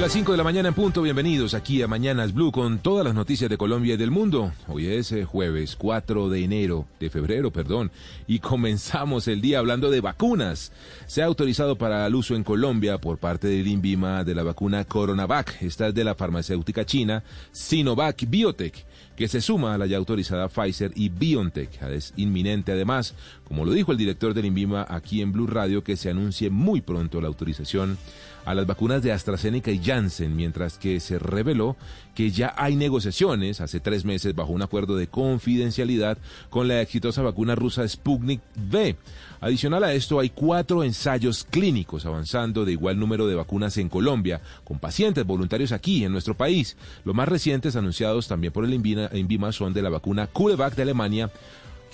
A las 5 de la mañana en punto, bienvenidos aquí a Mañanas Blue con todas las noticias de Colombia y del mundo. Hoy es eh, jueves 4 de enero, de febrero, perdón, y comenzamos el día hablando de vacunas. Se ha autorizado para el uso en Colombia por parte del INVIMA de la vacuna Coronavac. Esta es de la farmacéutica china Sinovac Biotech que se suma a la ya autorizada Pfizer y BioNTech. Es inminente además, como lo dijo el director del INVIMA aquí en Blue Radio, que se anuncie muy pronto la autorización a las vacunas de AstraZeneca y Mientras que se reveló que ya hay negociaciones hace tres meses bajo un acuerdo de confidencialidad con la exitosa vacuna rusa Sputnik V. Adicional a esto, hay cuatro ensayos clínicos avanzando de igual número de vacunas en Colombia, con pacientes voluntarios aquí en nuestro país. Los más recientes anunciados también por el INVIMA son de la vacuna CureVac de Alemania,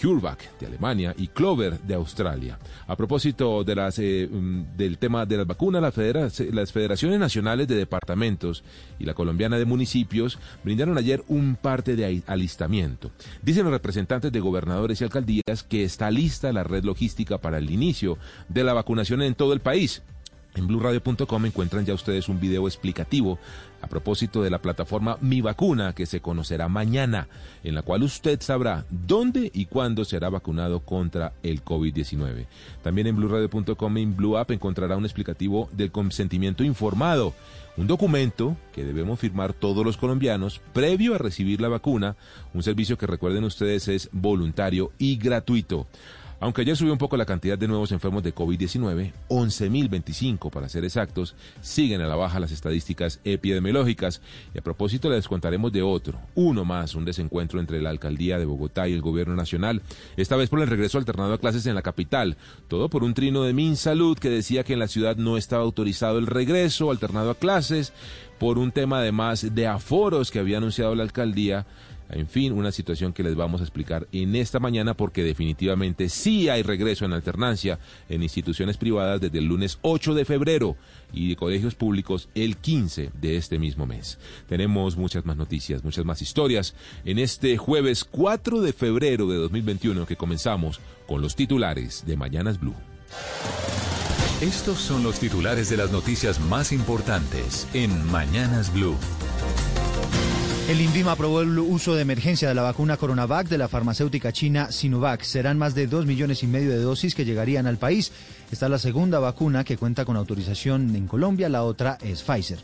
CureVac de Alemania y Clover de Australia. A propósito de las, eh, mm, del tema de las vacunas, las, las federaciones nacionales de departamentos y la colombiana de municipios brindaron ayer un parte de alistamiento. Dicen los representantes de gobernadores y alcaldías que está lista la red logística para el inicio de la vacunación en todo el país. En blurradio.com encuentran ya ustedes un video explicativo a propósito de la plataforma Mi Vacuna que se conocerá mañana, en la cual usted sabrá dónde y cuándo será vacunado contra el COVID-19. También en blurradio.com en Blue App encontrará un explicativo del consentimiento informado, un documento que debemos firmar todos los colombianos previo a recibir la vacuna, un servicio que recuerden ustedes es voluntario y gratuito. Aunque ayer subió un poco la cantidad de nuevos enfermos de COVID-19, 11.025 para ser exactos, siguen a la baja las estadísticas epidemiológicas. Y a propósito les contaremos de otro, uno más, un desencuentro entre la alcaldía de Bogotá y el gobierno nacional, esta vez por el regreso alternado a clases en la capital. Todo por un trino de MinSalud que decía que en la ciudad no estaba autorizado el regreso alternado a clases, por un tema además de aforos que había anunciado la alcaldía en fin, una situación que les vamos a explicar en esta mañana porque definitivamente sí hay regreso en alternancia en instituciones privadas desde el lunes 8 de febrero y de colegios públicos el 15 de este mismo mes. Tenemos muchas más noticias, muchas más historias en este jueves 4 de febrero de 2021 que comenzamos con los titulares de Mañanas Blue. Estos son los titulares de las noticias más importantes en Mañanas Blue. El INVIMA aprobó el uso de emergencia de la vacuna Coronavac de la farmacéutica china Sinovac. Serán más de dos millones y medio de dosis que llegarían al país. Esta es la segunda vacuna que cuenta con autorización en Colombia, la otra es Pfizer.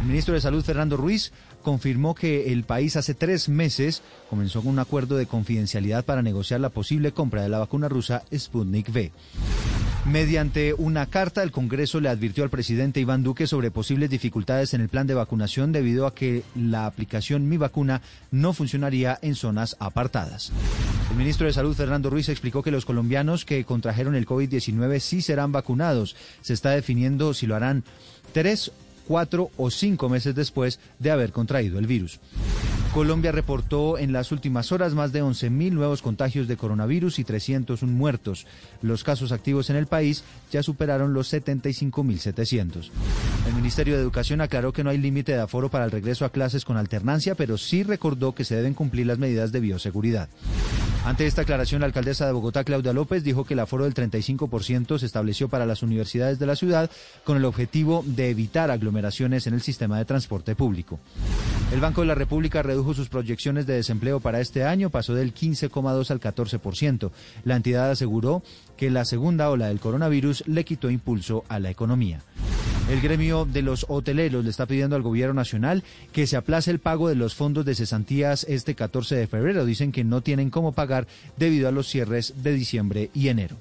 El ministro de Salud, Fernando Ruiz, confirmó que el país hace tres meses comenzó con un acuerdo de confidencialidad para negociar la posible compra de la vacuna rusa Sputnik V. Mediante una carta, el Congreso le advirtió al presidente Iván Duque sobre posibles dificultades en el plan de vacunación debido a que la aplicación Mi Vacuna no funcionaría en zonas apartadas. El ministro de Salud, Fernando Ruiz, explicó que los colombianos que contrajeron el COVID-19 sí serán vacunados. Se está definiendo si lo harán tres cuatro o cinco meses después de haber contraído el virus. Colombia reportó en las últimas horas más de 11.000 nuevos contagios de coronavirus y 301 muertos. Los casos activos en el país ya superaron los 75.700. El Ministerio de Educación aclaró que no hay límite de aforo para el regreso a clases con alternancia, pero sí recordó que se deben cumplir las medidas de bioseguridad. Ante esta aclaración, la alcaldesa de Bogotá, Claudia López, dijo que el aforo del 35% se estableció para las universidades de la ciudad con el objetivo de evitar aglomeraciones en el sistema de transporte público. El Banco de la República redujo sus proyecciones de desempleo para este año, pasó del 15,2 al 14%. La entidad aseguró que la segunda ola del coronavirus le quitó impulso a la economía. El gremio de los hoteleros le está pidiendo al gobierno nacional que se aplace el pago de los fondos de cesantías este 14 de febrero. Dicen que no tienen cómo pagar debido a los cierres de diciembre y enero.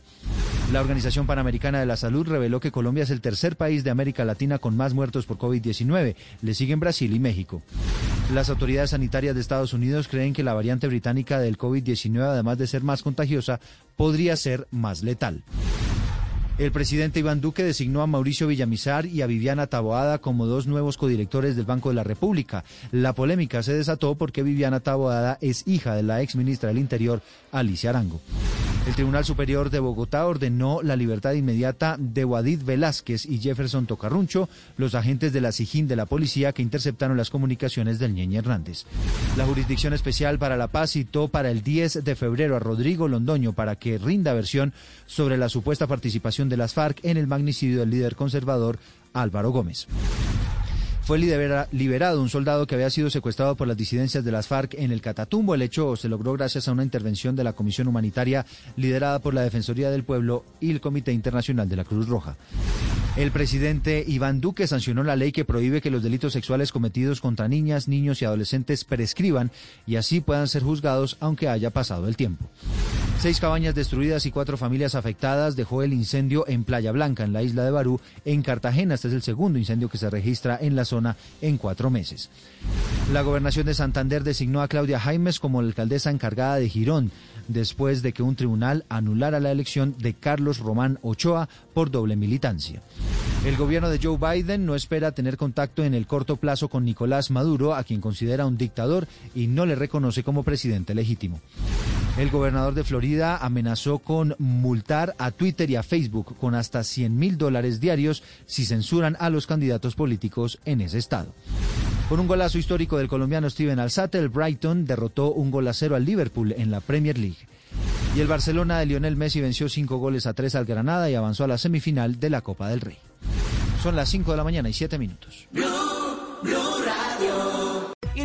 La Organización Panamericana de la Salud reveló que Colombia es el tercer país de América Latina con más muertos por COVID-19. Le siguen Brasil y México. Las autoridades sanitarias de Estados Unidos creen que la variante británica del COVID-19, además de ser más contagiosa, podría ser más letal. El presidente Iván Duque designó a Mauricio Villamizar y a Viviana Taboada como dos nuevos codirectores del Banco de la República. La polémica se desató porque Viviana Taboada es hija de la ex ministra del Interior, Alicia Arango. El Tribunal Superior de Bogotá ordenó la libertad inmediata de Wadid Velázquez y Jefferson Tocarruncho, los agentes de la SIJIN de la policía que interceptaron las comunicaciones del Ñeñe Hernández. La Jurisdicción Especial para la Paz citó para el 10 de febrero a Rodrigo Londoño para que rinda versión sobre la supuesta participación de las FARC en el magnicidio del líder conservador Álvaro Gómez fue liberado un soldado que había sido secuestrado por las disidencias de las FARC en el Catatumbo. El hecho se logró gracias a una intervención de la Comisión Humanitaria liderada por la Defensoría del Pueblo y el Comité Internacional de la Cruz Roja. El presidente Iván Duque sancionó la ley que prohíbe que los delitos sexuales cometidos contra niñas, niños y adolescentes prescriban y así puedan ser juzgados aunque haya pasado el tiempo. Seis cabañas destruidas y cuatro familias afectadas dejó el incendio en Playa Blanca, en la isla de Barú, en Cartagena. Este es el segundo incendio que se registra en la zona en cuatro meses. La gobernación de Santander designó a Claudia Jaimes como la alcaldesa encargada de Girón, después de que un tribunal anulara la elección de Carlos Román Ochoa por doble militancia. El gobierno de Joe Biden no espera tener contacto en el corto plazo con Nicolás Maduro, a quien considera un dictador y no le reconoce como presidente legítimo. El gobernador de Florida amenazó con multar a Twitter y a Facebook con hasta 100 mil dólares diarios si censuran a los candidatos políticos en ese estado. Con un golazo histórico del colombiano Steven Alzate, el Brighton derrotó un gol a cero al Liverpool en la Premier League. Y el Barcelona de Lionel Messi venció cinco goles a tres al Granada y avanzó a la semifinal de la Copa del Rey. Son las 5 de la mañana y 7 minutos.